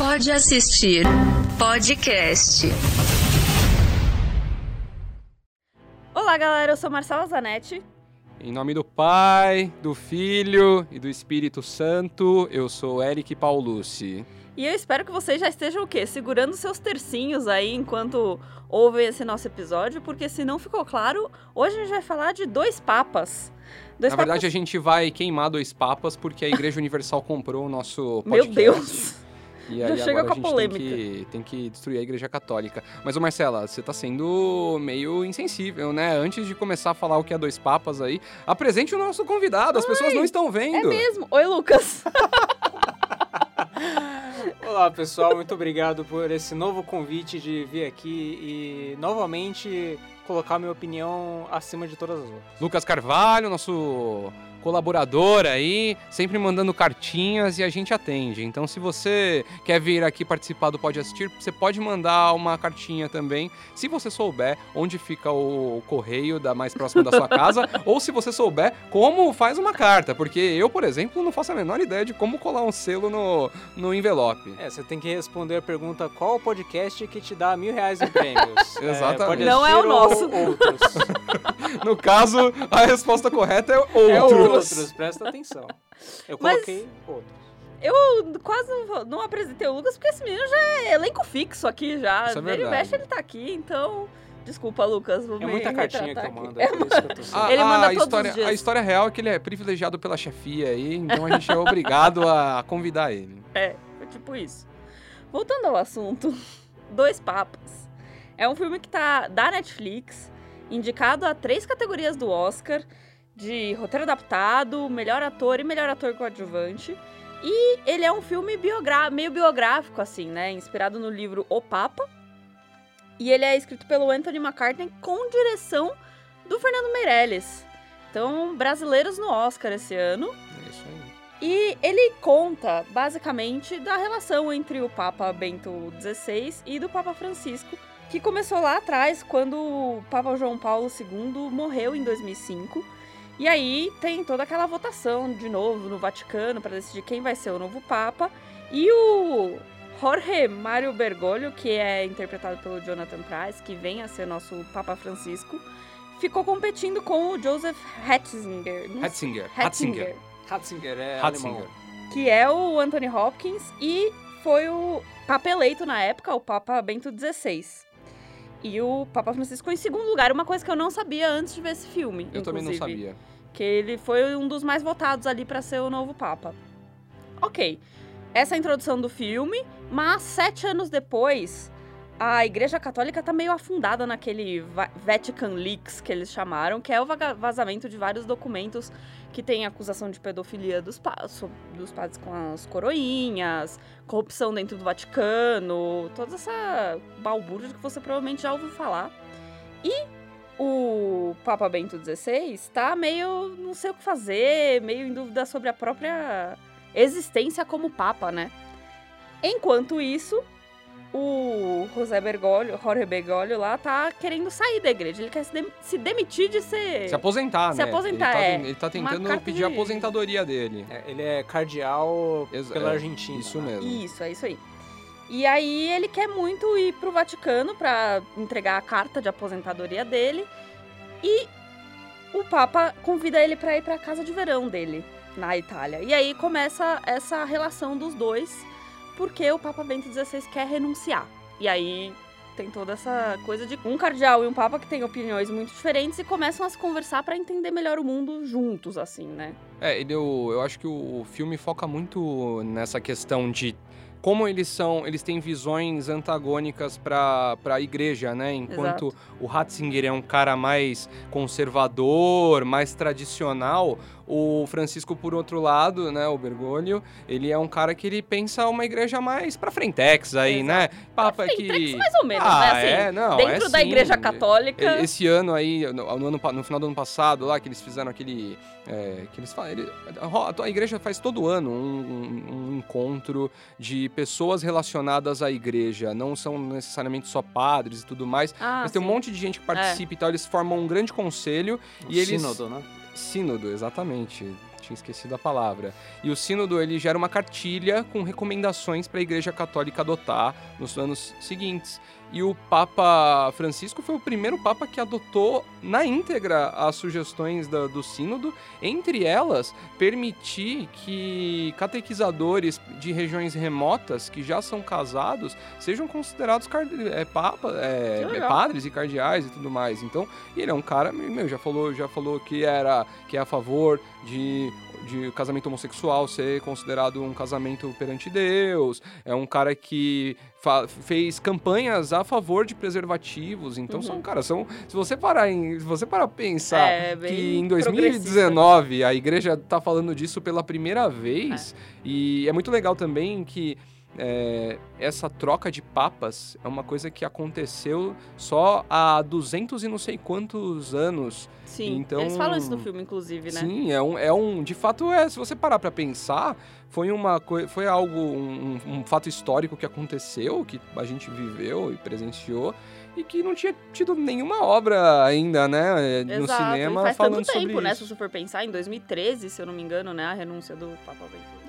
Pode assistir podcast. Olá, galera. Eu sou Marcela Zanetti. Em nome do Pai, do Filho e do Espírito Santo, eu sou Eric Paulucci. E eu espero que vocês já estejam o quê? Segurando seus tercinhos aí enquanto ouvem esse nosso episódio, porque se não ficou claro, hoje a gente vai falar de dois papas. Dois Na papas... verdade, a gente vai queimar dois papas porque a Igreja Universal comprou o nosso Meu podcast. Deus! E Já aí chega agora com a a gente polêmica. tem que, tem que destruir a Igreja Católica. Mas, ô Marcela, você tá sendo meio insensível, né? Antes de começar a falar o que é dois papas aí, apresente o nosso convidado, as pessoas não estão É vendo. mesmo? Oi, Lucas. Olá pessoal, muito obrigado por esse novo convite de vir aqui e novamente colocar minha opinião acima de todas as outras. Lucas Carvalho, nosso colaborador aí, sempre mandando cartinhas e a gente atende. Então, se você quer vir aqui participar do Pode Assistir, você pode mandar uma cartinha também, se você souber onde fica o correio da mais próxima da sua casa, ou se você souber como faz uma carta, porque eu, por exemplo, não faço a menor ideia de como colar um selo no, no envelope. É, você tem que responder a pergunta qual o podcast que te dá mil reais em prêmios. É, Exatamente. pode Não é o nosso. Outros. No caso, a resposta correta é outros. É outros, presta atenção. Eu Mas- coloquei outros. Eu quase não- não apresentei o Lucas, porque esse menino já é elenco fixo aqui já. Isso é Vira e mexe, ele tá aqui, então... Desculpa, Lucas. Vou É me muita cartinha que eu mando. É por isso que eu tô A, Ele a manda todos os história, dias. A história real é que ele é privilegiado pela chefia aí, então a gente é obrigado a convidar ele. É, foi tipo isso. Voltando ao assunto, Dois Papas. É um filme que tá da Netflix, indicado a três categorias do Oscar, de roteiro adaptado, melhor ator e melhor ator coadjuvante. E ele é um filme biogra meio biográfico, assim, né? Inspirado no livro O Papa. E ele é escrito pelo Anthony McCartney com direção do Fernando Meirelles. Então, brasileiros no Oscar esse ano. É isso aí. E ele conta, basicamente, da relação entre o Papa Bento XVI e do Papa Francisco, que começou lá atrás, quando o Papa João Paulo II morreu em 2005. E aí tem toda aquela votação de novo no Vaticano para decidir quem vai ser o novo Papa. E o Jorge Mário Bergoglio, que é interpretado pelo Jonathan Price, que vem a ser nosso Papa Francisco, ficou competindo com o Joseph sei- Hatzinger. Hatzinger Ratzinger é Hatzinger. alemão. que é o Anthony Hopkins e foi o Papa eleito na época, o Papa Bento XVI. E o Papa Francisco em segundo lugar, uma coisa que eu não sabia antes de ver esse filme. Eu também não inclusive, sabia. Que ele foi um dos mais votados ali para ser o novo Papa. Ok, essa é a introdução do filme, mas sete anos depois, a Igreja Católica tá meio afundada naquele Va- Vatican Leaks que eles chamaram, que é o vazamento de vários documentos que tem acusação de pedofilia dos, pa dos padres com as coroinhas, corrupção dentro do Vaticano, toda essa balbúrdia que você provavelmente já ouviu falar. E o Papa Bento XVI tá meio não sei o que fazer, meio em dúvida sobre a própria existência como Papa, né? Enquanto isso, o José Bergoglio, Jorge Bergoglio lá tá querendo sair da igreja. Ele quer se, dem- se demitir de ser. Se aposentar, Se né? aposentar, ele tá, é. Ele tá tentando carta pedir de- a aposentadoria dele. É, ele é cardeal Exa- pela é, Argentina. Isso mesmo. Isso, é isso aí. E aí ele quer muito ir pro Vaticano pra entregar a carta de aposentadoria dele. E o Papa convida ele pra ir pra casa de verão dele, na Itália. E aí começa essa relação dos dois, porque o Papa Bento XVI quer renunciar. E aí tem toda essa coisa de um cardeal e um papa que têm opiniões muito diferentes e começam a se conversar pra entender melhor o mundo juntos, assim, né? É, ele, eu, eu acho que o filme foca muito nessa questão de como eles são, eles têm visões antagônicas para a igreja, né? Enquanto o Ratzinger é um cara mais conservador, mais tradicional, o Francisco, por outro lado, né, o Bergoglio, ele é um cara que ele pensa uma igreja mais pra frentex aí, né? Papa Frentex, que... mais ou menos, ah, né? Assim, é, não, dentro é da sim. igreja católica. Esse ano aí, no, no ano no final do ano passado, lá, que eles fizeram aquele. é, que eles falam. ele- a igreja faz todo ano um, um- um encontro de pessoas relacionadas à igreja. Não são necessariamente só padres e tudo mais. Ah, mas tem um sim. É. monte de gente que participa e tal. Eles formam um grande conselho. Um E eles- sínodo, né? Sínodo, exatamente. tinha esquecido a palavra. E o sínodo ele gera uma cartilha com recomendações para a Igreja Católica adotar nos anos seguintes. E o Papa Francisco foi o primeiro Papa que adotou na íntegra as sugestões da- do Sínodo, entre elas permitir que catequizadores de regiões remotas que já são casados sejam considerados é, papa, é, legal. padres e cardeais e tudo mais. Então, ele é um cara, meu, já falou, já falou que era que é a favor de de casamento homossexual ser considerado um casamento perante Deus. É um cara que fez campanhas a favor de preservativos. Então são, Uhum. cara, são. Se você parar em, se você parar pensar É, que em progressista. 2019 a igreja tá falando disso pela primeira vez. E é muito legal também que é, essa troca de papas é uma coisa que aconteceu só há 200 e não sei quantos anos. Sim, Então- eles falam isso no filme, inclusive, né? Sim, é um, é um. De fato, é. Se você parar pra pensar, foi uma. Foi algo, um, um- fato histórico que aconteceu, que a gente viveu e presenciou. E que não tinha tido nenhuma obra ainda, né? No Exato, cinema e faz falando tanto tempo, sobre né? isso. Se você for pensar, em 2013, se eu não me engano, né? A renúncia do Papa Bento.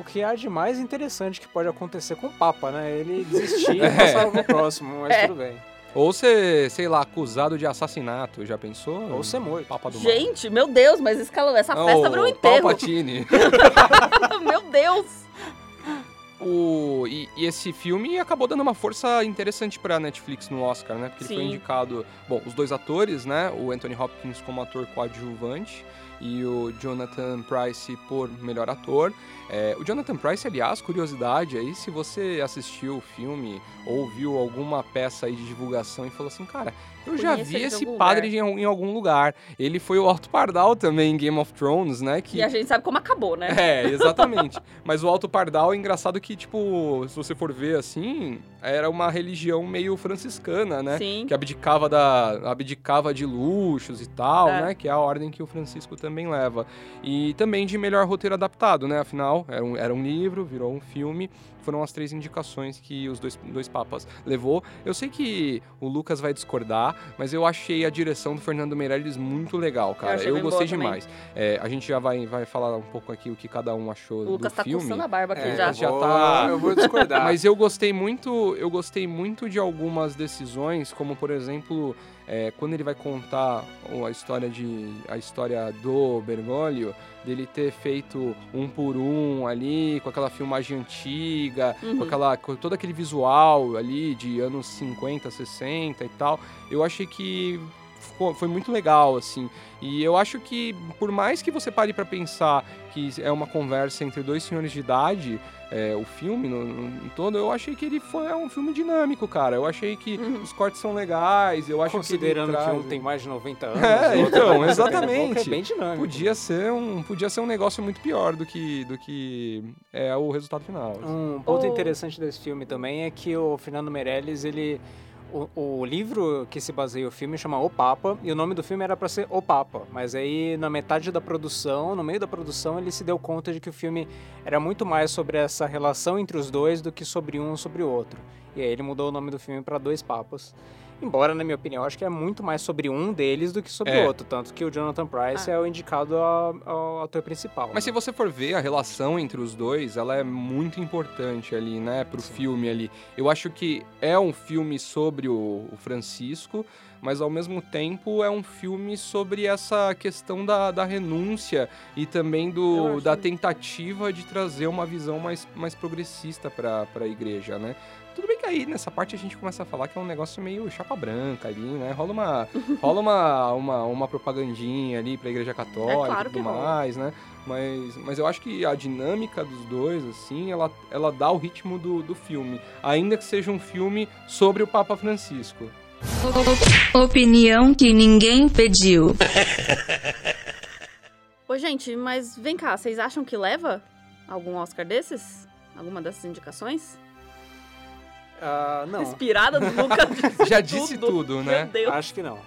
O que há de mais interessante que pode acontecer com o Papa, né? Ele desistir e É. passar pro próximo, mas É. tudo bem. Ou ser, sei lá, acusado de assassinato, já pensou? Ou ser morto. Papa do mal. Gente, meu Deus, mas escalou. Essa festa Ô, virou um enterro. Palpatine. meu Deus! O, e, e esse filme acabou dando uma força interessante pra Netflix no Oscar, né? Porque ele foi Sim. indicado. Bom, os dois atores, né? O Anthony Hopkins como ator coadjuvante e o Jonathan Price por melhor ator. É, o Jonathan Price, aliás, curiosidade aí, se você assistiu o filme ou viu alguma peça aí de divulgação e falou assim, cara, eu já Conheço vi ele de esse padre lugar." em, em algum lugar. Ele foi o Alto Pardal também em Game of Thrones, né? Que E a gente sabe como acabou, né? é, exatamente. Mas o Alto Pardal é engraçado que, tipo, se você for ver assim, era uma religião meio franciscana, né? Sim. Que abdicava, da, abdicava de luxos e tal, É. né? Que é a ordem que o Francisco também leva. E também de melhor roteiro adaptado, né? Afinal, era um, era um livro, virou um filme. Foram as três indicações que os dois, dois papas levou. Eu sei que o Lucas vai discordar, mas eu achei a direção do Fernando Meirelles muito legal, cara. Eu, bem gostei também. demais. É, a gente já vai, vai falar um pouco aqui o que cada um achou O Lucas do tá filme. coçando a barba aqui É, já. já tá- Eu vou discordar. Mas eu gostei muito, eu gostei muito de algumas decisões, como por exemplo, é, quando ele vai contar a história de a história do Bergoglio, dele ter feito um por um ali, com aquela filmagem antiga, com Uhum. aquela com todo aquele visual ali de anos 50, 60 e tal. Eu achei que ficou- foi muito legal assim. E eu acho que por mais que você pare pra pensar que é uma conversa entre dois senhores de idade, é, o filme no, no- em todo, eu achei que ele foi é um filme dinâmico, cara. Eu achei que Uhum. os cortes são legais, eu acho Considerando que, ele que um traz- tem mais de 90 anos. É, o outro então, tem mais de 70 e pouco, exatamente. É bem dinâmico. podia ser um podia ser um negócio muito pior do que do que é o resultado final. Um ponto O- interessante desse filme também é que o Fernando Meirelles, ele... O, o livro que se baseia o filme chama O Papa, e o nome do filme era pra ser O Papa. Mas aí, na metade da produção, no meio da produção, ele se deu conta de que o filme era muito mais sobre essa relação entre os dois do que sobre um sobre o outro. E aí ele mudou o nome do filme pra Dois Papas. Embora, na minha opinião, acho que é muito mais sobre um deles do que sobre É. o outro. Tanto que o Jonathan Price Ah. é o indicado ao, ao ator principal. Mas se né? você for ver a relação entre os dois, ela é muito importante ali, né, pro Sim. filme ali. Eu acho que é um filme sobre o, o Francisco, mas ao mesmo tempo é um filme sobre essa questão da, da renúncia e também do, da tentativa de trazer uma visão mais, mais progressista para a igreja, né? Tudo aí nessa parte a gente começa a falar que é um negócio meio chapa branca ali, né? Rola uma, rola uma, uma, uma propagandinha ali pra igreja católica É claro e tudo rola. mais, né? Mas, mas eu acho que a dinâmica dos dois, assim, ela, ela dá o ritmo do, do filme. Ainda que seja um filme sobre o Papa Francisco. Opinião que ninguém pediu. Ô, gente, mas vem cá, vocês acham que leva algum Oscar desses? Alguma dessas indicações? Ah, não, Inspirada do Lucas disse Já disse tudo, né? Meu Deus. acho que não.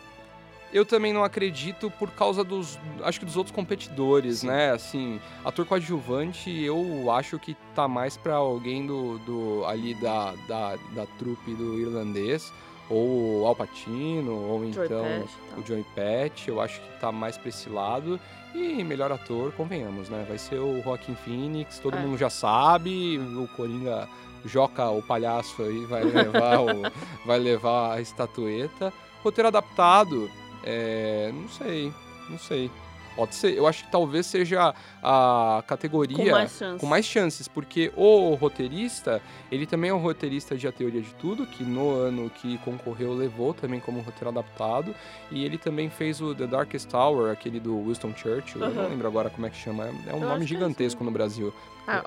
Eu também não acredito por causa dos. Acho que dos outros competidores, Sim. né? Assim, ator coadjuvante, eu acho que tá mais pra alguém do, do ali da, da, da trupe do irlandês. ou o Al Pacino, ou Joey então e tal. o Joey Pett, eu acho que tá mais pra esse lado. E melhor ator, convenhamos, né? Vai ser o Joaquin Phoenix, todo É. mundo já sabe, o Coringa Joca, o palhaço aí, vai levar, o, vai levar a estatueta. Roteiro adaptado, é, não sei, não sei. Pode ser, eu acho que talvez seja a categoria Com mais com mais chances, porque o roteirista, ele também é um roteirista de A Teoria de Tudo, que no ano que concorreu levou também como roteiro adaptado, e ele também fez o The Darkest Tower, aquele do Winston Churchill, eu não lembro agora como é que chama, é um Eu nome é gigantesco isso no Brasil. Ah,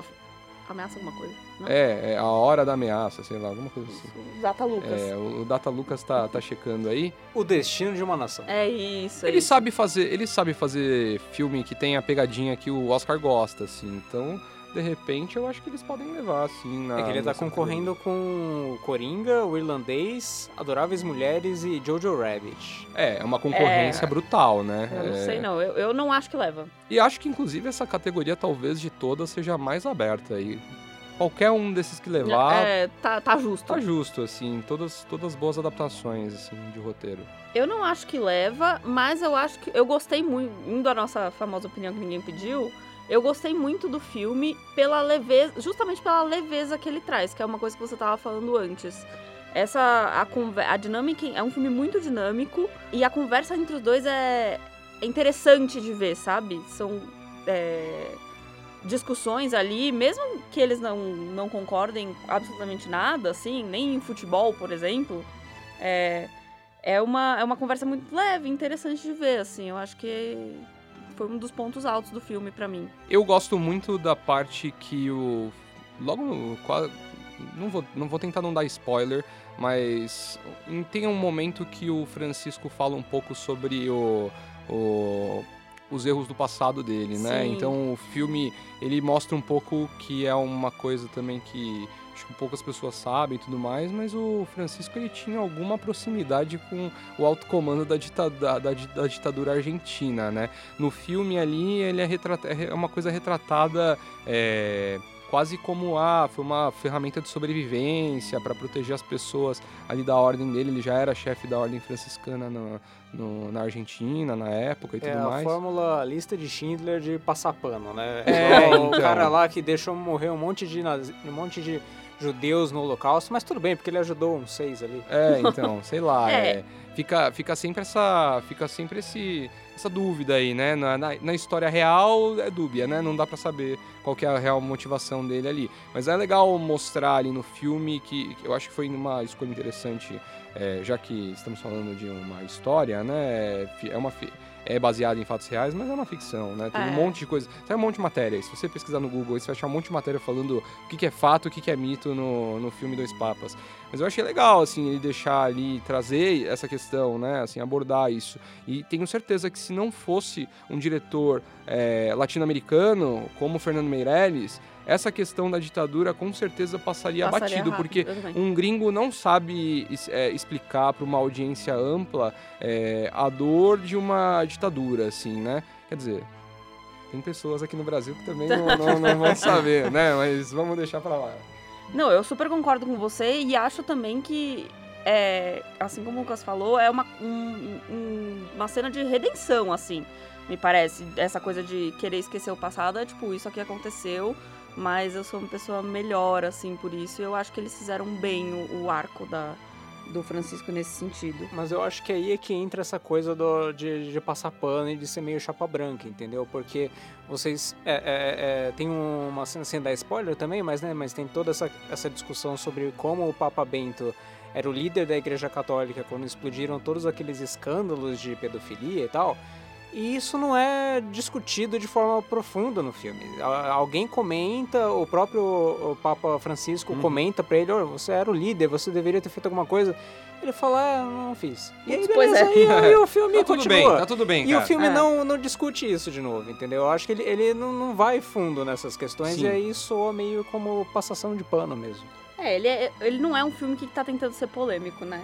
ameaça alguma coisa? Não? É, é A Hora da Ameaça, sei lá, alguma coisa assim. Isso, Zata Lucas. É, o o Data Lucas tá, tá checando aí. O destino de uma nação. É isso, é Ele isso. sabe fazer, ele sabe fazer filme que tem a pegadinha que o Oscar gosta, assim. Então, de repente, eu acho que eles podem levar, assim, na É que ele tá concorrendo com Coringa, o Irlandês, Adoráveis Mulheres e Jojo Rabbit. É, é uma concorrência É. brutal, né? Eu não É, sei, não. Eu, eu não acho que leva. E acho que, inclusive, essa categoria, talvez, de todas, seja a mais aberta. E qualquer um desses que levar, É, tá, tá justo. tá justo, assim. Todas, todas boas adaptações, assim, de roteiro. Eu não acho que leva, mas eu acho que. Eu gostei muito. Indo à nossa famosa opinião que ninguém pediu. Eu gostei muito do filme pela leveza. Justamente pela leveza que ele traz, que é uma coisa que você tava falando antes. Essa. A, a dinâmica. É um filme muito dinâmico. E a conversa entre os dois é, é interessante de ver, sabe? São. é, discussões ali, mesmo que eles não, não concordem absolutamente nada, assim, nem em futebol, por exemplo, é, é, uma, é uma conversa muito leve, interessante de ver, assim. Eu acho que foi um dos pontos altos do filme pra mim. Eu gosto muito da parte que o. Logo no. Não vou, não vou tentar não dar spoiler, mas em- tem um momento que o Francisco fala um pouco sobre o. o- os erros do passado dele, né? Sim. Então o filme ele mostra um pouco que é uma coisa também que acho que poucas pessoas sabem e tudo mais, mas o Francisco ele tinha alguma proximidade com o alto comando da, dita- da- da di- da ditadura argentina, né? No filme ali, ele é, retrata- é uma coisa retratada é, quase como ah, foi uma ferramenta de sobrevivência para proteger as pessoas ali da ordem dele. Ele já era chefe da ordem franciscana na, no- na Argentina na época e É tudo a mais. fórmula lista de Schindler de passar pano, né? É, então. O cara lá que deixou morrer um monte de, nazi- um monte de judeus no holocausto, mas tudo bem, porque ele ajudou uns seis ali. É, então, sei lá, É. é, fica, fica sempre essa, fica sempre esse, essa dúvida aí, né? Na, na, na história real é dúbia, né? Não dá pra saber qual que é a real motivação dele ali. Mas é legal mostrar ali no filme que, que eu acho que foi uma escolha interessante, é, já que estamos falando de uma história, né? fi- É uma é baseada em fatos reais, mas é uma ficção, né? Tem um É. monte de coisa. Tem um monte de matéria. Se você pesquisar no Google, você vai achar um monte de matéria falando o que, que é fato, o que, que é mito no, no filme Dois Papas. Mas eu achei legal, assim, ele deixar ali, trazer essa questão, né? Assim, abordar isso. E tenho certeza que se não fosse um diretor é, latino-americano, como o Fernando Meirelles, essa questão da ditadura com certeza passaria, Passaria batido, rápido, porque também. um gringo não sabe é, explicar para uma audiência ampla é, a dor de uma ditadura, assim, né? Quer dizer, tem pessoas aqui no Brasil que também não, não- não vão saber, né? Mas vamos deixar pra lá. Não, eu super concordo com você e acho também que, é, assim como o Lucas falou, é uma, um- um- uma cena de redenção, assim, me parece. Essa coisa de querer esquecer o passado é tipo, isso aqui aconteceu, mas eu sou uma pessoa melhor, assim, por isso. Eu acho que eles fizeram bem o, o arco da, do Francisco nesse sentido. Mas eu acho que aí é que entra essa coisa do- de, de passar pano e de ser meio chapa branca, entendeu? Porque vocês. É, é, é, tem uma sem dar spoiler também, mas, né, mas tem toda essa, essa discussão sobre como o Papa Bento era o líder da Igreja Católica quando explodiram todos aqueles escândalos de pedofilia e tal. E isso não é discutido de forma profunda no filme. Alguém comenta, o próprio Papa Francisco Uhum. comenta pra ele: "Ô, você era o líder, você deveria ter feito alguma coisa. Ele fala: ah, não fiz. E aí, Pois beleza, é. e, o- e o filme Tá tudo continua. bem, tá tudo bem, E cara. o filme É. não, não discute isso de novo, entendeu? Eu acho que ele, ele não, não vai fundo nessas questões Sim. e aí soa meio como passação de pano mesmo. É, ele, é, ele não é um filme que tá tentando ser polêmico, né?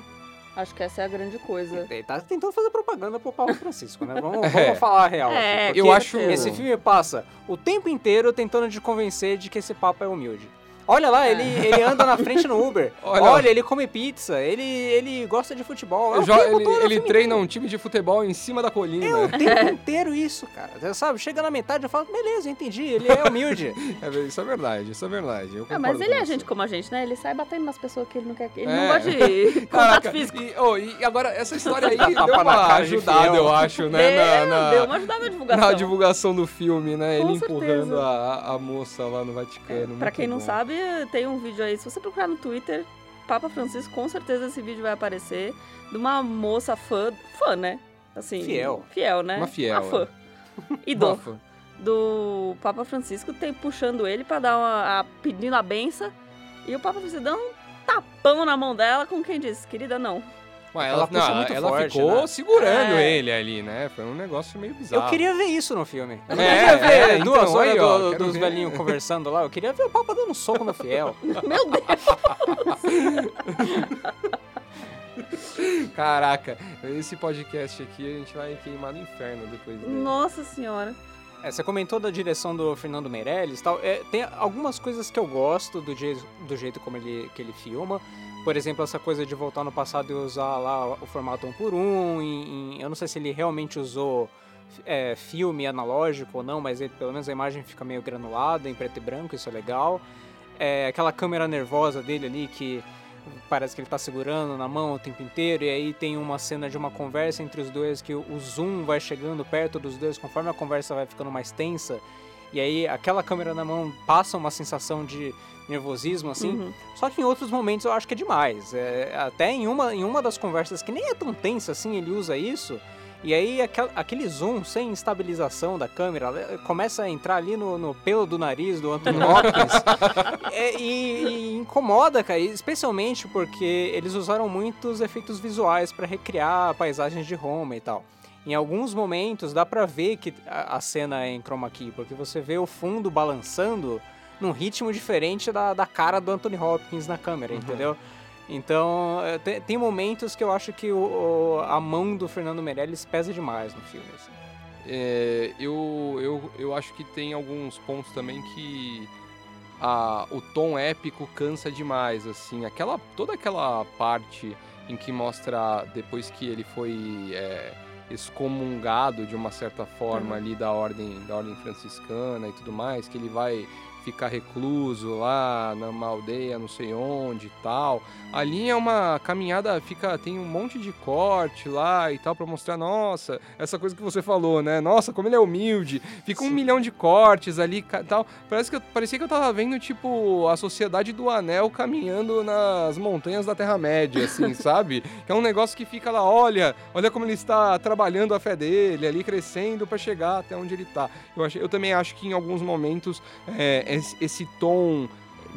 Acho que essa é a grande coisa. Ele tá tentando fazer propaganda pro Papa Francisco, né? Vamos, É. vamos falar a real. É, Eu acho- Esse filme passa o tempo inteiro tentando te convencer de que esse Papa é humilde. Olha lá, ele, ele anda na frente no Uber. Olha. Olha, ele come pizza. Ele, ele gosta de futebol. É o tempo ele todo ele filme treina um time de futebol em cima da colina. É o tempo inteiro isso, cara. Você Sabe, chega na metade eu falo, beleza, eu entendi, ele é humilde. É, isso é verdade, isso é verdade. Eu Ah, mas ele é você. gente como a gente, né? Ele sai batendo nas pessoas que ele não quer. Ele É. não gosta de contato físico. E, oh, e agora, essa história aí deu uma ajudada, eu acho, né? deu, na, na- deu uma ajudada na divulgação. na divulgação do filme, né? Com ele empurrando certeza. a, a moça lá no Vaticano. Pra muito quem não bom. Sabe, tem um vídeo aí. Se você procurar no Twitter, Papa Francisco, com certeza esse vídeo vai aparecer. De uma moça fã, fã, né? Assim, Fiel. Fiel, né? Uma fiel, Uma fã. Idol Rafa, do Papa Francisco, tem puxando ele pra dar uma. A, pedindo a benção. E o Papa Francisco dando um tapão na mão dela, com quem diz, querida, não. Ué, Ela ela, não, muito ela forte, ficou né? segurando É. ele ali, né? Foi um negócio meio bizarro. Eu queria ver isso no filme. Eu não É, queria ver é, duas então, horas aí, ó, do- dos ver. velhinhos conversando lá. Eu queria ver o Papa dando um soco no fiel. Meu Deus! Caraca, esse podcast aqui a gente vai queimar no inferno depois dele. Nossa senhora. É, você comentou da direção do Fernando Meirelles e tal. É, tem algumas coisas que eu gosto do, je- do jeito como ele, que ele filma. Por exemplo, essa coisa de voltar no passado e usar lá o formato um por um. em- em- eu não sei se ele realmente usou é, filme analógico ou não, mas ele- pelo menos a imagem fica meio granulada, em preto e branco, isso é legal. É, aquela câmera nervosa dele ali que parece que ele tá segurando na mão o tempo inteiro, e aí tem uma cena de uma conversa entre os dois que o zoom vai chegando perto dos dois conforme a conversa vai ficando mais tensa. E aí aquela câmera na mão passa uma sensação de nervosismo assim. Uhum. Só que em outros momentos eu acho que é demais. É, até em uma, em uma das conversas que nem é tão tensa assim, ele usa isso. E aí aquel- aquele zoom sem estabilização da câmera eh, começa a entrar ali no, no pelo do nariz do Anthony Hopkins. É, e, e incomoda, cara, especialmente porque eles usaram muitos efeitos visuais para recriar paisagens de Roma e tal. Em alguns momentos dá pra ver que a, a cena é em chroma key, porque você vê o fundo balançando num ritmo diferente da, da cara do Anthony Hopkins na câmera, entendeu? Então, eh, tem, tem momentos que eu acho que o, o- a mão do Fernando Meirelles pesa demais no filme. assim. É, eu, eu, eu acho que tem alguns pontos também que a, o tom épico cansa demais, assim. Aquela, toda aquela parte em que mostra depois que ele foi é, excomungado de uma certa forma Uhum. ali da ordem, da ordem franciscana e tudo mais, que ele vai ficar recluso lá numa aldeia não sei onde e tal. Ali é uma caminhada, fica tem um monte de corte lá e tal pra mostrar, nossa, essa coisa que você falou, né? Nossa, como ele é humilde. Fica um milhão de cortes ali ca- tal. Parece que eu, parecia que eu tava vendo tipo a sociedade do Anel caminhando nas montanhas da Terra Média, assim, sabe? Que é um negócio que fica lá, olha, olha como ele está trabalhando a fé dele, ali crescendo pra chegar até onde ele tá. Eu, acho, eu também acho que em alguns momentos é, esse, esse tom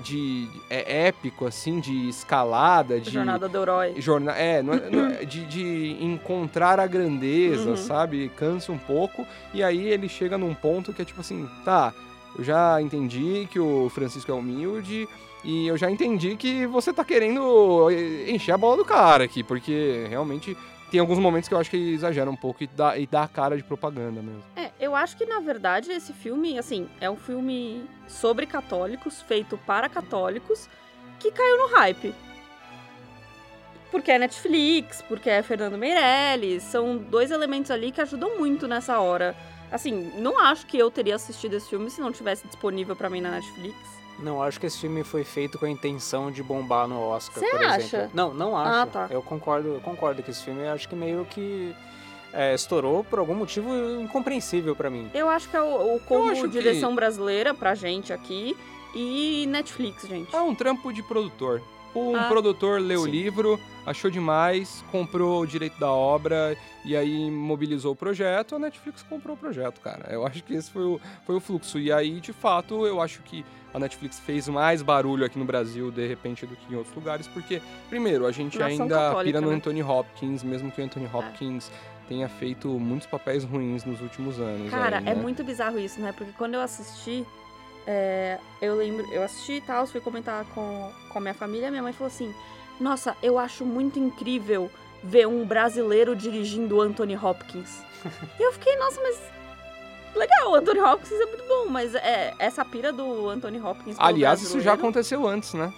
de é, épico, assim, de escalada, de Jornada do herói. jorna é, não é- não é- de, de encontrar a grandeza, Uhum. sabe? Cansa um pouco. E aí ele chega num ponto que é tipo assim, tá, eu já entendi que o Francisco é humilde. E eu já entendi que você tá querendo encher a bola do cara aqui, porque realmente tem alguns momentos que eu acho que exagera um pouco e dá, e dá a cara de propaganda mesmo. É, eu acho que na verdade esse filme, assim, é um filme sobre católicos, feito para católicos, que caiu no hype. Porque é Netflix, porque é Fernando Meirelles, são dois elementos ali que ajudam muito nessa hora. Assim, não acho que eu teria assistido esse filme se não tivesse disponível pra mim na Netflix. Não, acho que esse filme foi feito com a intenção de bombar no Oscar, Você por exemplo. acha? Não, não acho. Ah, tá. Eu concordo, eu concordo que esse filme acho que meio que é, estourou por algum motivo incompreensível pra mim. Eu acho que é o, o combo acho que- direção brasileira pra gente aqui e Netflix, gente. É um trampo de produtor. Um Ah, produtor leu o sim. livro, achou demais, comprou o direito da obra e aí mobilizou o projeto, a Netflix comprou o projeto, cara. Eu acho que esse foi o, foi o fluxo. E aí, de fato, eu acho que a Netflix fez mais barulho aqui no Brasil, de repente, do que em outros lugares, porque, primeiro, a gente Nação ainda católica, pira no né? Anthony Hopkins, mesmo que o Anthony Hopkins tenha feito muitos papéis ruins nos últimos anos. Cara, aí, é né? muito bizarro isso, né? Porque quando eu assisti, é, eu lembro, eu assisti e tal, fui comentar com, com a minha família, minha mãe falou assim: Nossa, eu acho muito incrível ver um brasileiro dirigindo Anthony Hopkins. e eu fiquei, nossa, mas legal, o Anthony Hopkins é muito bom, mas é, essa pira do Anthony Hopkins. Aliás, isso já brasileiro- aconteceu antes, né?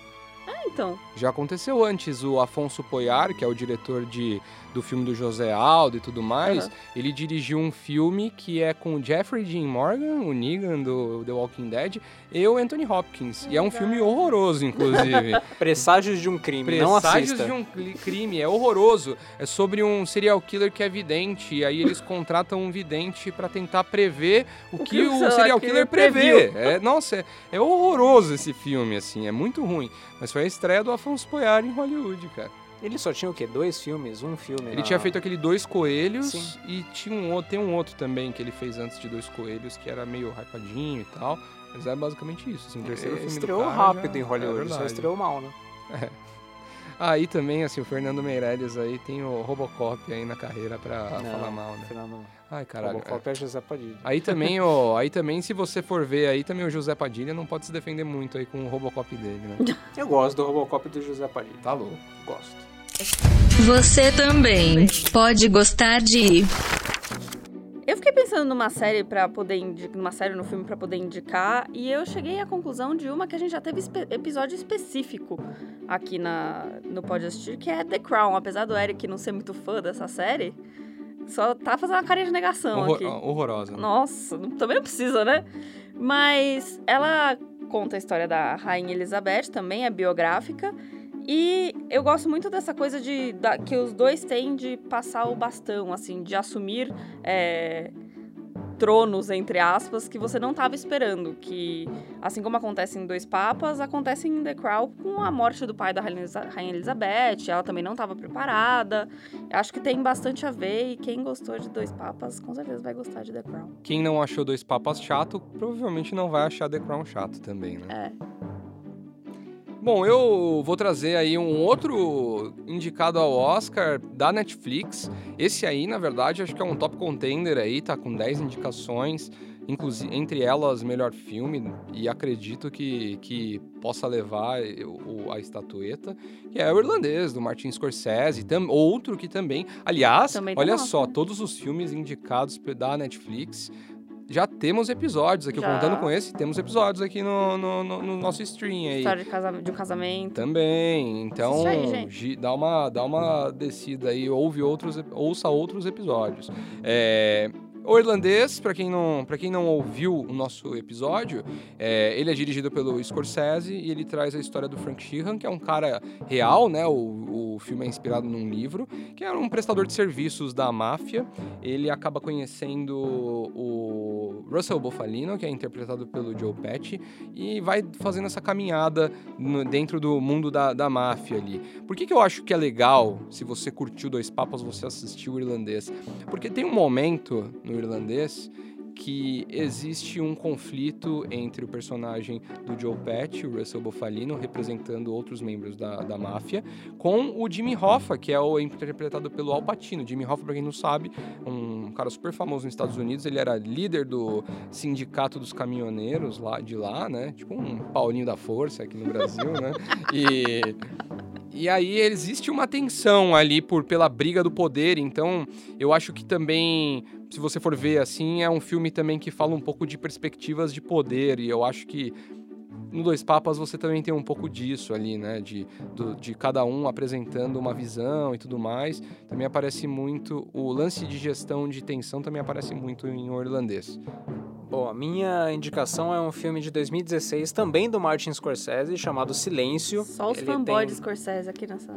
Então, Já aconteceu antes. O Afonso Poyar, que é o diretor de, do filme do José Aldo e tudo mais, Aham. ele dirigiu um filme que é com o Jeffrey Dean Morgan, o Negan do The Walking Dead, e o Anthony Hopkins. E é um filme horroroso, inclusive. Presságios de um crime, não Presságios assista. de um crime, é horroroso. É sobre um serial killer que é vidente, e aí eles contratam um vidente pra tentar prever o, que, que o o serial killer killer prevê. É, nossa, é, é horroroso esse filme, assim, é muito ruim. Mas foi estreia do Afonso Poyar em Hollywood, cara. Ele só tinha o quê? Dois filmes? Um filme? Ele na- tinha feito aquele Dois Coelhos Sim. e tinha um outro, tem um outro também que ele fez antes de Dois Coelhos, que era meio hypadinho e tal. Mas é basicamente isso, assim, o terceiro Ele filme do estreou cara rápido já- em Hollywood, é só estreou mal, né? Aí também, assim, o Fernando Meirelles aí tem o Robocop aí na carreira pra Não, falar mal, né? Fernando, Ai, caralho. Robocop é José Padilha. Aí também, ó, aí também, se você for ver aí, também o José Padilha não pode se defender muito aí com o Robocop dele, né? Eu gosto do Robocop do José Padilha. Tá louco. Gosto. Você também pode gostar de eu fiquei pensando numa série para poder indicar, numa série no filme pra poder indicar, e eu cheguei à conclusão de uma que a gente já teve espe- episódio específico aqui na no Pode Assistir, que é The Crown. Apesar do Eric não ser muito fã dessa série, só tá fazendo uma carinha de negação Horror- aqui. horrorosa. né? Nossa, também não precisa, né? Mas ela conta a história da Rainha Elizabeth, também é biográfica. E eu gosto muito dessa coisa de da- que os dois têm de passar o bastão, assim, de assumir é, tronos, entre aspas, que você não estava esperando. Que, assim como acontece em Dois Papas, acontece em The Crown com a morte do pai da Rainha Elizabeth. Ela também não estava preparada. Acho que tem bastante a ver e quem gostou de Dois Papas, com certeza vai gostar de The Crown. Quem não achou Dois Papas chato, provavelmente não vai achar The Crown chato também, né? É. Bom, eu vou trazer aí um outro indicado ao Oscar da Netflix. Esse aí, na verdade, acho que é um top contender aí, tá com 10 indicações, inclusive entre elas melhor filme, e acredito que, que possa levar o, a estatueta, que é o irlandês, do Martin Scorsese, tam, outro que também, aliás, Também tá olha só, todos os filmes indicados da Netflix já temos episódios aqui, Já. contando com esse, temos episódios aqui no, no, no- no nosso stream aí. História de, casa- de um casamento. Também, então aí, dá uma dá uma descida aí, ouve outros, ouça outros episódios. É, o irlandês, para quem não quem não ouviu o nosso episódio, é, ele é dirigido pelo Scorsese e ele traz a história do Frank Sheeran, que é um cara real, né? O, o filme é inspirado num livro, que era um prestador de serviços da máfia. Ele acaba conhecendo o Russell Bufalino, que é interpretado pelo Joe Pesci, e vai fazendo essa caminhada no- dentro do mundo da, da máfia ali. Por que, que eu acho que é legal, se você curtiu Dois Papas, você assistiu o irlandês? Porque tem um momento no irlandês que existe um conflito entre o personagem do Joe Pesci, o Russell Bufalino, representando outros membros da, da máfia, com o Jimmy Hoffa, que é o interpretado pelo Al Pacino. Jimmy Hoffa, pra quem não sabe, um cara super famoso nos Estados Unidos, ele era líder do sindicato dos caminhoneiros lá de lá, né? Tipo um Paulinho da Força aqui no Brasil, né? E e aí existe uma tensão ali por pela briga do poder, então eu acho que também, se você for ver assim, é um filme também que fala um pouco de perspectivas de poder, e eu acho que no Dois Papas você também tem um pouco disso ali, né? De, do- de cada um apresentando uma visão e tudo mais. Também aparece muito. O lance de gestão de tensão também aparece muito em irlandês. Bom, a minha indicação é um filme de 2016, também do Martin Scorsese, chamado Silêncio. Só os fanboys tem- de Scorsese aqui nessa,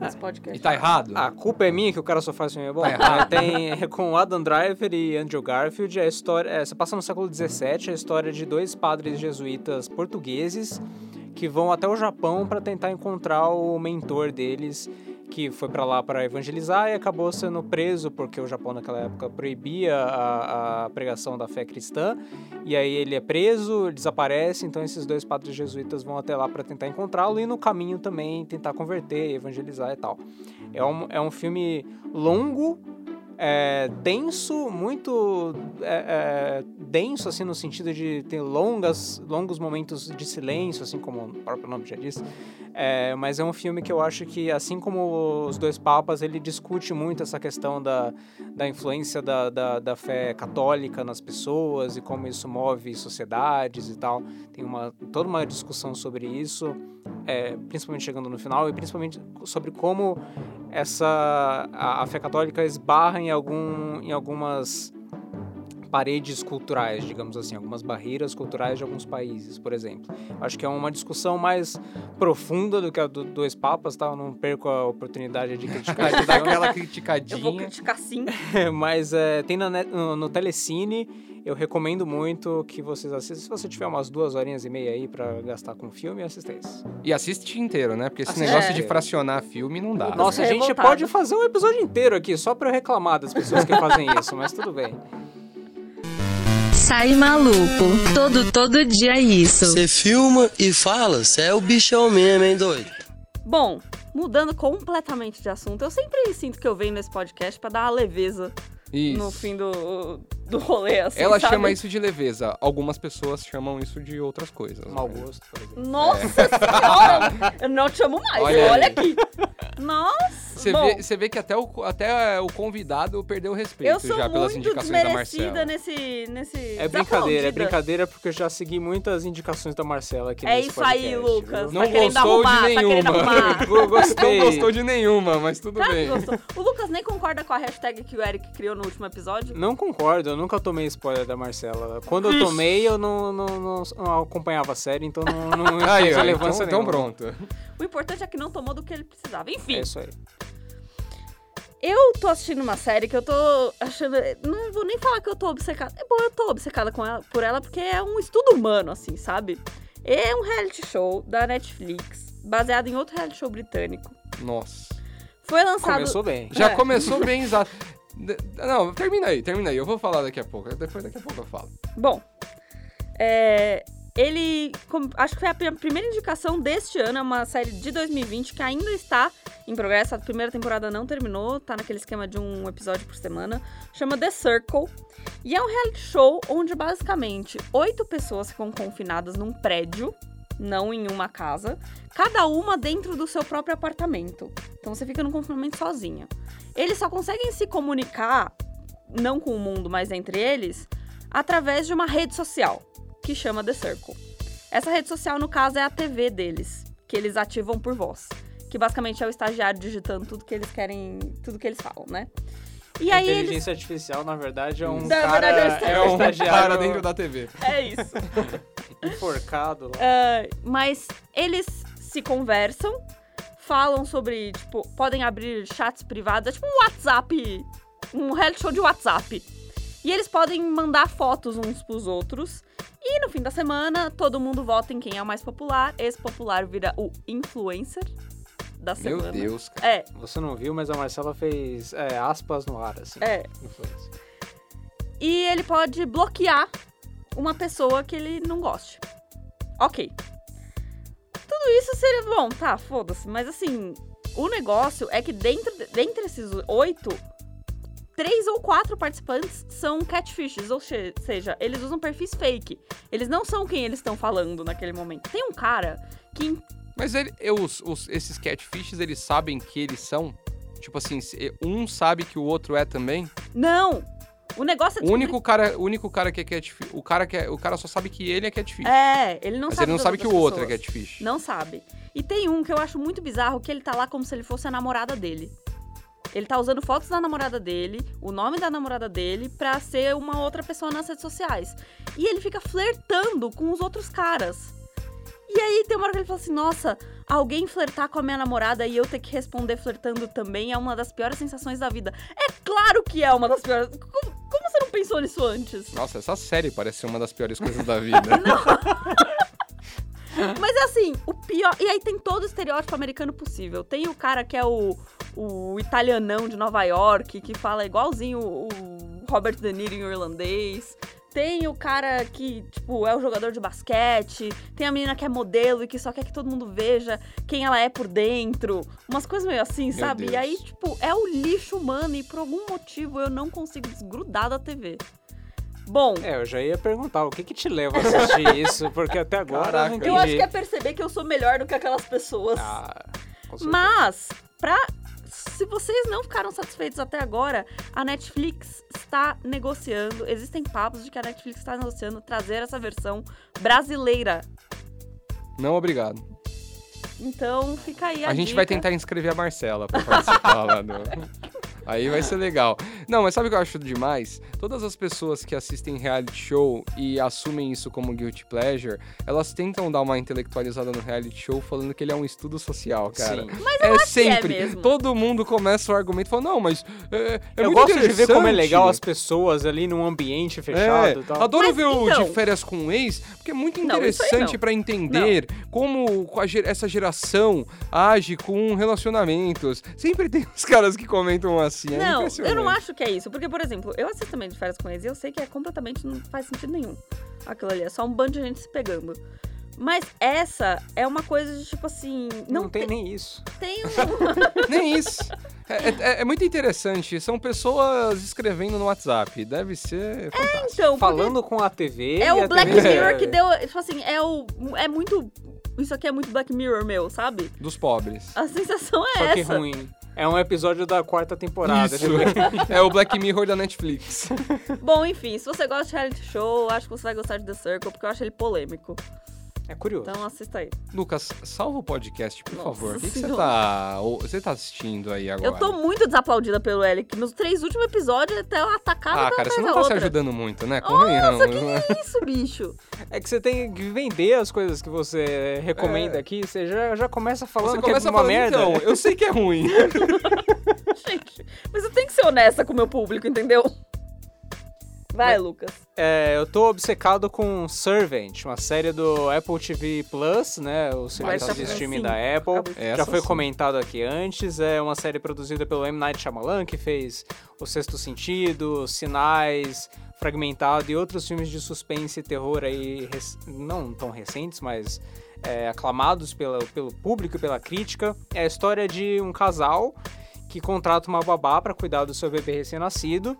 nesse podcast. E tá errado? A culpa é minha que o cara só faz filme bom. Tá errado. Tem é com Adam Driver e Andrew Garfield. A história é, se passa no século XVII, a história de dois padres jesuítas portugueses que vão até o Japão para tentar encontrar o mentor deles, que foi para lá para evangelizar e acabou sendo preso porque o Japão naquela época proibia a, a pregação da fé cristã. E aí ele é preso, desaparece. Então esses dois padres jesuítas vão até lá para tentar encontrá-lo e no caminho também tentar converter, evangelizar e tal. É um, é um filme longo, é, denso, muito é, é, denso, assim, no sentido de ter longas, longos momentos de silêncio, assim como o próprio nome já diz. É, mas é um filme que eu acho que, assim como Os Dois Papas, ele discute muito essa questão da, da influência da, da, da fé católica nas pessoas e como isso move sociedades e tal. Tem uma, toda uma discussão sobre isso, é, principalmente chegando no final, e principalmente sobre como essa a, a fé católica esbarra em, algum, em algumas paredes culturais, digamos assim, algumas barreiras culturais de alguns países, por exemplo. Acho que é uma discussão mais profunda do que a do Dois Papas, tá? Eu não perco a oportunidade de criticar. de dar aquela criticadinha. Eu vou criticar sim. Mas é, tem na no, no Telecine, eu recomendo muito que vocês assistam. Se você tiver umas duas horinhas e meia aí pra gastar com filme, assista isso. E assiste inteiro, né? Porque esse Assiste negócio de inteiro. fracionar filme não dá. Nossa, a gente revoltado. pode fazer um episódio inteiro aqui só pra eu reclamar das pessoas que fazem isso, mas tudo bem. Sai maluco. Todo, todo dia isso. Você filma e fala, você é o bichão mesmo, hein, doido? Bom, mudando completamente de assunto, eu sempre sinto que eu venho nesse podcast pra dar uma leveza Isso. no fim do, do rolê, assim, Ela sabe? chama isso de leveza. Algumas pessoas chamam isso de outras coisas. Mau né? gosto, por exemplo. Nossa senhora! Eu não te chamo mais, Olha olha, aí. aqui. Nossa! Você vê, você vê que até o, até o convidado perdeu o respeito eu sou já pelas muito indicações da desmerecida Marcela. nesse, nesse... É brincadeira, é brincadeira porque eu já segui muitas indicações da Marcela aqui É nesse isso aí, podcast, Lucas. viu? Não tá querendo gostou arrumar, de tá nenhuma. Eu gostei. Não gostou de nenhuma, mas tudo Claro que bem. gostou. O Lucas nem concorda com a hashtag que o Eric criou no último episódio. Não concordo, eu nunca tomei spoiler da Marcela. Quando eu tomei, eu não, não, não- não acompanhava a série, então não, não Aí, tinha ó, relevância então, então pronto. O importante é que não tomou do que ele precisava. Enfim, É isso aí. eu tô assistindo uma série que eu tô achando. Não vou nem falar que eu tô obcecada. É bom, eu tô obcecada com ela, por ela porque é um estudo humano, assim, sabe? É um reality show da Netflix, baseado em outro reality show britânico. Nossa. Foi lançado. Começou bem. Já É. começou bem exato. Não, termina aí, termina aí. Eu vou falar daqui a pouco. Depois daqui a pouco eu falo. Bom, é, ele. acho que foi a pri- primeira indicação deste ano, é uma série de 2020 que ainda está em progresso. A primeira temporada não terminou, tá naquele esquema de um episódio por semana. Chama The Circle. E é um reality show onde basicamente oito pessoas ficam confinadas num prédio, não em uma casa, cada uma dentro do seu próprio apartamento. Então você fica num confinamento sozinha. Eles só conseguem se comunicar, não com o mundo, mas entre eles, através de uma rede social que chama The Circle. Essa rede social, no caso, é a TV deles, que eles ativam por voz. Que basicamente é o estagiário digitando tudo que eles querem, tudo que eles falam, né? E aí eles. Inteligência artificial, na verdade, é um Na cara... verdade, é É um estagiário cara dentro da TV. É isso. enforcado lá. Ah, mas eles se conversam, falam sobre, tipo, podem abrir chats privados, é tipo um WhatsApp, um reality show de WhatsApp. E eles podem mandar fotos uns pros outros. E no fim da semana, todo mundo vota em quem é o mais popular. Esse popular vira o influencer da Meu semana. Deus, cara. É, Você não viu, mas a Marcela fez é, aspas no ar, assim. é. Influência. E ele pode bloquear uma pessoa que ele não goste. Ok. Tudo isso seria bom, tá, foda-se. Mas assim, o negócio é que dentro, dentre esses oito, três ou quatro participantes são catfishes, ou seja, eles usam perfis fake. Eles não são quem eles estão falando naquele momento. Tem um cara que Mas ele, os, os- esses catfishes, eles sabem que eles são? Tipo assim, se- um sabe que o outro é também? não. O negócio é O único cara, o único cara que é catfish, o cara que é, o cara só sabe que ele é catfish. É, ele não mas sabe ele não sabe que o outro é catfish. Não sabe. E tem um que eu acho muito bizarro, que ele tá lá como se ele fosse a namorada dele. Ele tá usando fotos da namorada dele, o nome da namorada dele, pra ser uma outra pessoa nas redes sociais. E ele fica flertando com os outros caras. E aí tem uma hora que ele fala assim: Nossa, alguém flertar com a minha namorada e eu ter que responder flertando também é uma das piores sensações da vida. É claro que é uma das piores. Como, como você não pensou nisso antes? Nossa, essa série parece ser uma das piores coisas da vida. Mas é assim, o pior. E aí tem todo o estereótipo americano possível. Tem o cara que é o, o italianão de Nova York, que fala igualzinho o, o Robert De Niro em irlandês. Tem o cara que, tipo, é o jogador de basquete, tem a menina que é modelo e que só quer que todo mundo veja quem ela é por dentro. Umas coisas meio assim, Meu sabe? Deus. E aí, tipo, é o lixo humano e por algum motivo eu não consigo desgrudar da TV. Bom, É, eu já ia perguntar, o que que te leva a assistir isso? Porque até agora eu Caraca. eu acho que é perceber que eu sou melhor do que aquelas pessoas. Ah, com certeza. Mas, pra. Se vocês não ficaram satisfeitos até agora, a Netflix está negociando. Existem papos de que a Netflix está negociando trazer essa versão brasileira. Não, obrigado. Então fica aí a A gente dica. vai tentar inscrever a Marcela pra participar lá do... Aí vai ser legal. Não, mas sabe o que eu acho demais? Todas as pessoas que assistem reality show e assumem isso como guilty pleasure, elas tentam dar uma intelectualizada no reality show falando que ele é um estudo social, cara. Sim. é que é sempre. mesmo. todo mundo começa o argumento falando, não, mas é, é eu muito gosto de ver como é interessante." legal as pessoas ali num ambiente fechado É, e tal. adoro Mas ver o então- de férias com o ex, porque é muito Não, interessante não. pra entender como com a ge- essa geração age com relacionamentos. Sempre tem os caras que comentam assim, é Não, eu não acho que é isso. Porque, por exemplo, eu assisto também de férias com eles e eu sei que é completamente. não faz sentido nenhum. Aquilo ali. É só um bando de gente se pegando. Mas essa é uma coisa de tipo assim. Não, Não, tem nem isso. tem um. Nem isso. É, é- é muito interessante. São pessoas escrevendo no WhatsApp. Deve ser fantástico. Então, porque Falando com a TV. é o Black TV Mirror que deu. Tipo assim, é o. É muito. Isso aqui é muito Black Mirror, meu, sabe? Dos pobres. A sensação é Só que essa. ruim. É um episódio da quarta temporada. Isso. é o Black Mirror da Netflix. Bom, enfim, se você gosta de reality show, acho que você vai gostar de The Circle, porque eu acho ele polêmico. É curioso. Então assista aí. Lucas, salva o podcast, por Nossa favor. O que, você tá. Você tá assistindo aí agora? Eu tô muito desaplaudida pelo que nos três últimos episódios até eu atacava Ah, cara, você não tá se outra. ajudando muito, né? Convenhamos. Nossa, que isso, bicho? É que você tem que vender as coisas que você recomenda É. aqui. Você já, já começa falando Você que começa é uma falando, merda. então, eu sei que é ruim. Gente, mas eu tenho que ser honesta com o meu público, entendeu? Vai, Lucas. É, eu tô obcecado com Servant, uma série do Apple TV Plus, né? O serviço de streaming da Apple. Essa Já foi sim. comentado aqui antes. É uma série produzida pelo M. Night Shyamalan, que fez O Sexto Sentido, Sinais, Fragmentado e outros filmes de suspense e terror aí, não tão recentes, mas é, aclamados pela, pelo público e pela crítica. É a história de um casal que contrata uma babá para cuidar do seu bebê recém-nascido.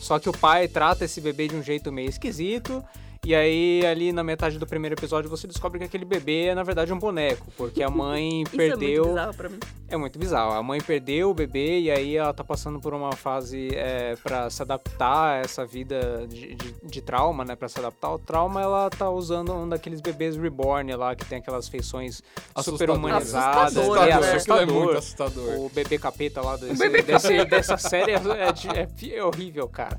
Só que o pai trata esse bebê de um jeito meio esquisito. E aí, ali na metade do primeiro episódio, você descobre que aquele bebê é, na verdade, um boneco. Porque a mãe Isso é perdeu. muito bizarro pra mim. É muito bizarro. A mãe perdeu o bebê e aí ela tá passando por uma fase é, para se adaptar a essa vida de, de, de trauma, né? Pra se adaptar ao trauma, ela tá usando um daqueles bebês reborn lá, que tem aquelas feições super humanizadas. Assustador, é? Aquilo é assustador. muito assustador. O bebê capeta lá desse, desse- dessa série é, é é- é horrível, cara.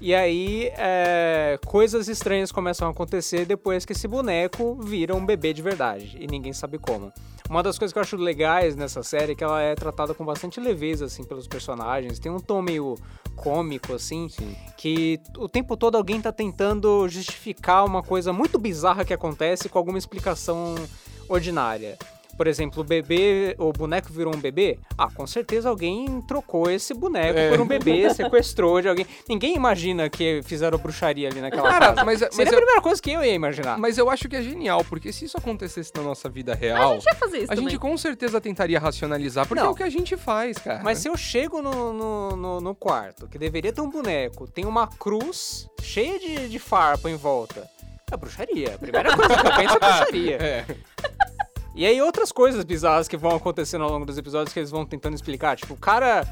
E aí, é, coisas estranhas começam a acontecer depois que esse boneco vira um bebê de verdade. E ninguém sabe como. Uma das coisas que eu acho legais nessa série é que ela é tratada com bastante leveza, assim, pelos personagens. Tem um tom meio cômico, assim, Sim. que o tempo todo alguém tá tentando justificar uma coisa muito bizarra que acontece com alguma explicação ordinária. Por exemplo, o bebê, o boneco virou um bebê? Ah, com certeza alguém trocou esse boneco É. por um bebê, sequestrou de alguém. Ninguém imagina que fizeram bruxaria ali naquela Cara, casa. mas, mas, Seria a eu, primeira coisa que eu ia imaginar. mas eu acho que é genial, porque se isso acontecesse na nossa vida A real, gente ia fazer isso a também. gente com certeza tentaria racionalizar, porque Não. é o que a gente faz, cara. Mas se eu chego no, no, no- no quarto, que deveria ter um boneco, tem uma cruz cheia de, de farpa em volta. É bruxaria. A primeira coisa que eu penso é bruxaria. É. E aí outras coisas bizarras que vão acontecendo ao longo dos episódios que eles vão tentando explicar. Tipo, o cara.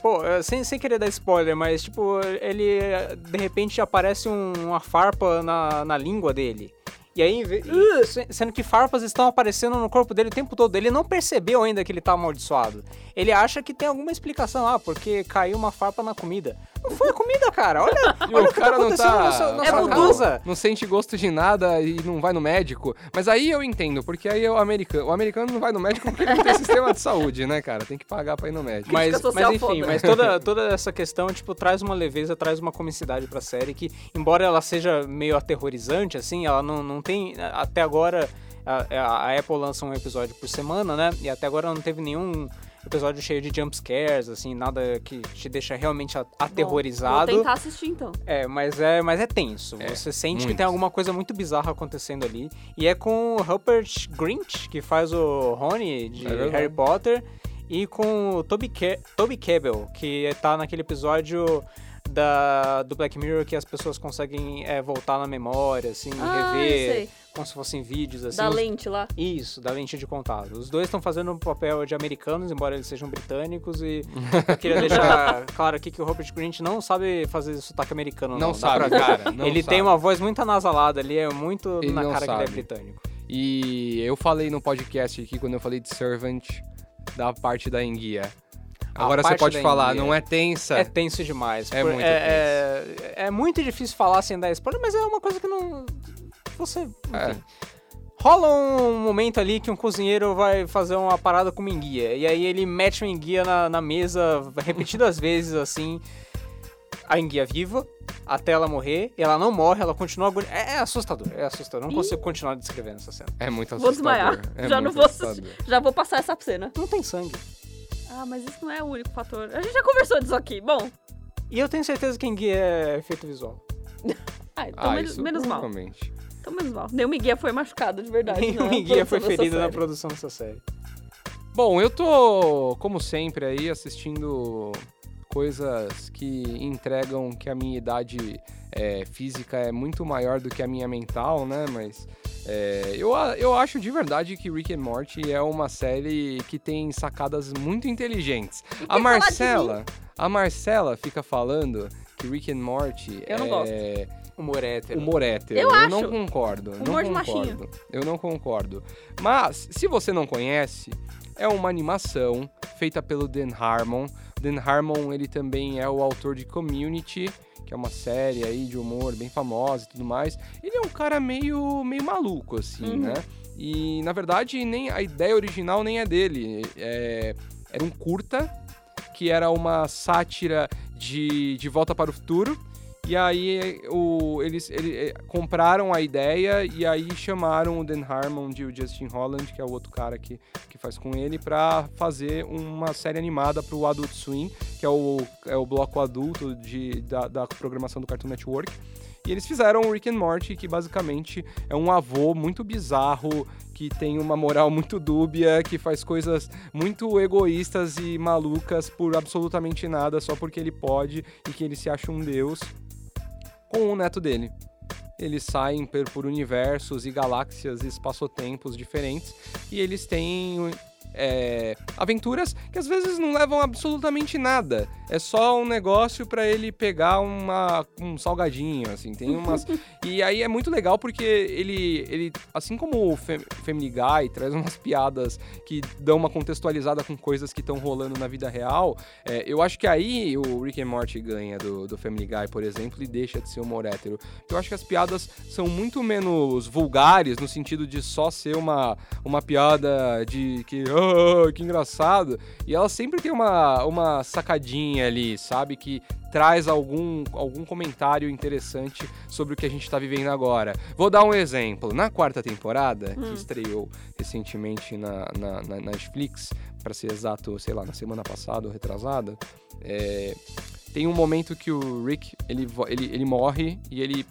Pô, eh, sem, sem querer dar spoiler, mas tipo, ele de repente aparece um- uma farpa na, na língua dele. E aí, e se- sendo que farpas estão aparecendo no corpo dele o tempo todo, ele não percebeu ainda que ele tá amaldiçoado. Ele acha que tem alguma explicação, ah, porque caiu uma farpa na comida. Não foi a comida, cara. Olha, olha o o que cara tá não tá. na sua, na É sua casa. Não sente gosto de nada e não vai no médico. Mas aí eu entendo, porque aí é o americano. O americano não vai no médico porque não tem sistema de saúde, né, cara? Tem que pagar pra ir no médico. Mas, mas enfim, foda. mas toda, toda essa questão, tipo, traz uma leveza, traz uma comicidade pra série que, embora ela seja meio aterrorizante, assim, ela não, não tem, até agora, a, a Apple lança um episódio por semana, né, e até agora não teve nenhum episódio cheio de jump scares, assim, nada que te deixa realmente a- Vou aterrorizado. tentar assistir então. É, mas é, mas é tenso. É, Você sente que muito. tem alguma coisa muito bizarra acontecendo ali. E é com o Rupert Grint, que faz o Rony de É. Harry Potter, e com o Toby, Ke Toby que tá naquele episódio da, do Black Mirror que as pessoas conseguem é, voltar na memória, assim, Ah, eu rever sei. como se fossem vídeos, assim. Da lente lá. Isso, da lente de contato. Os dois estão fazendo um papel de americanos, embora eles sejam britânicos, e eu queria deixar claro aqui que o Robert Grint não sabe fazer sotaque americano, não. Não sabe, cara. não ele sabe. tem uma voz muito anasalada ali, é muito Ele na cara que ele sabe. é britânico. E eu falei no podcast aqui, quando eu falei de Servant, da parte da enguia. Agora você pode falar, não é tensa? É tenso demais. É por- muito é, é, é muito difícil falar sem dar spoiler, mas é uma coisa que não. Você. Enfim. É. Rola um momento ali que um cozinheiro vai fazer uma parada com uma enguia. E aí ele mete uma enguia na, na mesa repetidas vezes assim. A enguia viva, até ela morrer. E ela não morre, ela continua agoni... é, é assustador, é assustador. Eu Não Ih. consigo continuar descrevendo essa cena. É muito Vou assustador. desmaiar. É Já não vou assustador. Já vou passar essa cena. Não tem sangue. Ah, mas isso não é o único fator. A gente já conversou disso aqui. Bom, E eu tenho certeza que enguia é efeito visual. ah, então Ah, menos, isso menos mal. Então menos mal. Nenhum guia foi machucado de verdade. Nenhuma na enguia foi ferida na produção dessa série. Bom, eu tô, como sempre, aí assistindo coisas que entregam que a minha idade é, física é muito maior do que a minha mental, né? Mas é, eu, eu acho de verdade que Rick and Morty é uma série que tem sacadas muito inteligentes. A Marcela, a Marcela fica falando que Rick and Morty Eu não é gosto. Humor hétero. humor hétero. Eu não acho. concordo. Humor de não machinho. concordo. Eu não concordo. Mas, se você não conhece, é uma animação feita pelo Dan Harmon. Dan Harmon, ele também é o autor de Community, que é uma série aí de humor bem famosa e tudo mais. Ele é um cara meio, meio maluco, assim, Uhum. né? E, na verdade, nem a ideia original nem é dele. É, era um curta, que era uma sátira de, de Volta para o Futuro. E aí o, eles, ele- eh, compraram a ideia e aí chamaram o Dan Harmon e o Justin Holland, que é o outro cara que, que faz com ele, pra fazer uma série animada pro Adult Swim, que é o, é o bloco adulto de, da, da programação do Cartoon Network. E eles fizeram o Rick and Morty, que basicamente é um avô muito bizarro, que tem uma moral muito dúbia, que faz coisas muito egoístas e malucas por absolutamente nada, só porque ele pode e que ele se acha um deus, com o neto dele. Eles saem por universos e galáxias e espaçotempos diferentes e eles têm é, aventuras que às vezes não levam absolutamente nada. É só um negócio pra ele pegar uma, um salgadinho, assim. Tem umas. e aí é muito legal porque ele, ele assim como o Fam- Family Guy traz umas piadas que dão uma contextualizada com coisas que estão rolando na vida real, é, eu acho que aí o Rick and Morty ganha do, do Family Guy, por exemplo, e deixa de ser humor hétero. Eu acho que as piadas são muito menos vulgares, no sentido de só ser uma, uma piada de que, "Ah, que engraçado. E ela sempre tem uma, uma sacadinha ali, sabe? Que traz algum, algum comentário interessante sobre o que a gente tá vivendo agora. Vou dar um exemplo. Na quarta temporada, Hum. que estreou recentemente na, na, na Netflix, para ser exato, sei lá, na semana passada ou retrasada, é, tem um momento que o Rick, ele, ele, ele morre e ele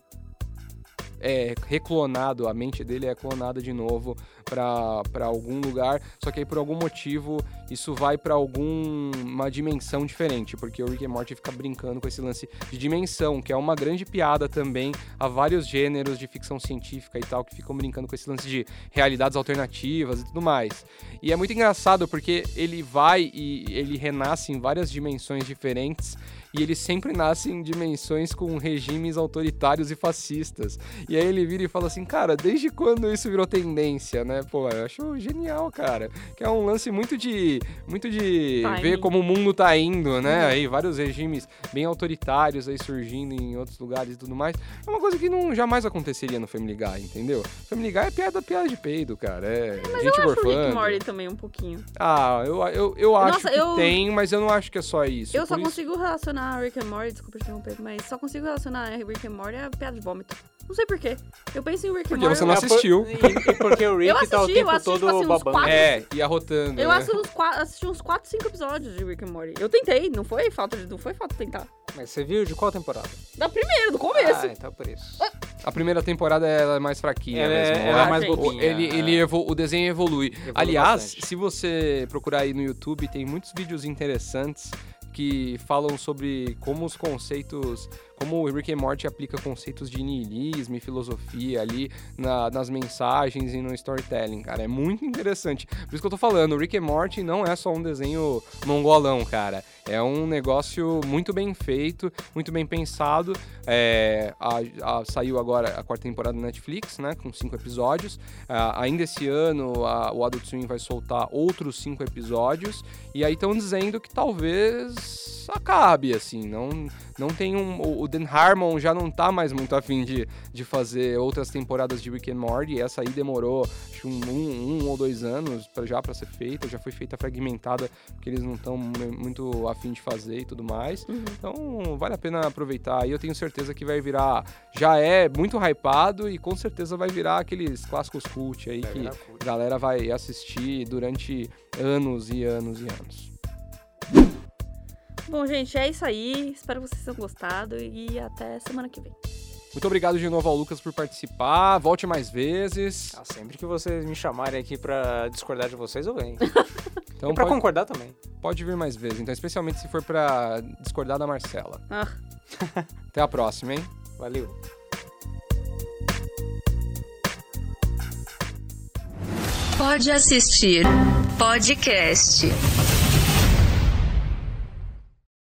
é reclonado, a mente dele é clonada de novo para algum lugar, só que aí por algum motivo isso vai para alguma dimensão diferente, porque o Rick and Morty fica brincando com esse lance de dimensão, que é uma grande piada também a vários gêneros de ficção científica e tal, que ficam brincando com esse lance de realidades alternativas e tudo mais. E é muito engraçado porque ele vai e ele renasce em várias dimensões diferentes e ele sempre nasce em dimensões com regimes autoritários e fascistas. E aí ele vira e fala assim, cara, desde quando isso virou tendência, né? Pô, eu acho genial, cara. Que é um lance muito de muito de Timing. ver como o mundo tá indo, né? Uhum. Aí vários regimes bem autoritários aí surgindo em outros lugares e tudo mais. É uma coisa que não jamais aconteceria no Family Guy, entendeu? Family Guy é piada, piada de peido, cara. É, Mas gente eu acho o Rick gorfando. and Morty também um pouquinho. Ah, eu, eu, eu acho Nossa, que eu- tem, mas eu não acho que é só isso. eu só isso- consigo relacionar Rick and Morty, desculpa te interromper, mas só consigo relacionar Rick and Morty a piada de vômito. Não sei porquê. Eu penso em Rick and Porque Morty. você não É assistiu. E, e porque o Rick Eu que tá o assisti, tempo assisti, todo tipo assim, babando. quatro- É, ia rotando. Eu né? assisti uns, assisti uns 4, 5 episódios de Rick and Morty. Eu tentei, não foi falta de, não foi falta de tentar. Mas você viu de qual temporada? Da primeira, do começo. Ah, então por isso. A primeira temporada ela é mais fraquinha Ela é- mesmo. ela é O- mais o- bobinha, Ele, é. ele evo- o desenho evolui. Evolui Aliás, bastante. se você procurar aí no YouTube, tem muitos vídeos interessantes que falam sobre como os conceitos, como o Rick and Morty aplica conceitos de niilismo e filosofia ali na- nas mensagens e no storytelling, cara. É muito interessante. Por isso que eu tô falando, o Rick and Morty não é só um desenho mongolão, cara. É um negócio muito bem feito, muito bem pensado. É, a- a- saiu agora a quarta temporada na Netflix, né? Com cinco episódios. Ah, ainda esse ano a- o Adult Swim vai soltar outros cinco episódios. E aí estão dizendo que talvez acabe, assim. Não, não tem um. O Dan Harmon já não tá mais muito afim de, de fazer outras temporadas de Rick and Morty. Essa aí demorou acho, um, um, um ou dois anos pra, já para ser feita. Já foi feita fragmentada, porque eles não estão muito afim de fazer e tudo mais. Uhum. Então vale a pena aproveitar. E eu tenho certeza que vai virar. Já é muito hypado e com certeza vai virar aqueles clássicos cult aí Vai que a galera vai assistir durante anos e anos e anos. Bom, gente, é isso aí. Espero que vocês tenham gostado e até semana que vem. Muito obrigado de novo ao Lucas por participar. Volte mais vezes. Ah, sempre que vocês me chamarem aqui pra discordar de vocês, eu venho. Então e pra pode, concordar também. pode vir mais vezes. Então, especialmente se for pra discordar da Marcela. Ah. Até a próxima, hein? Valeu. Pode assistir podcast.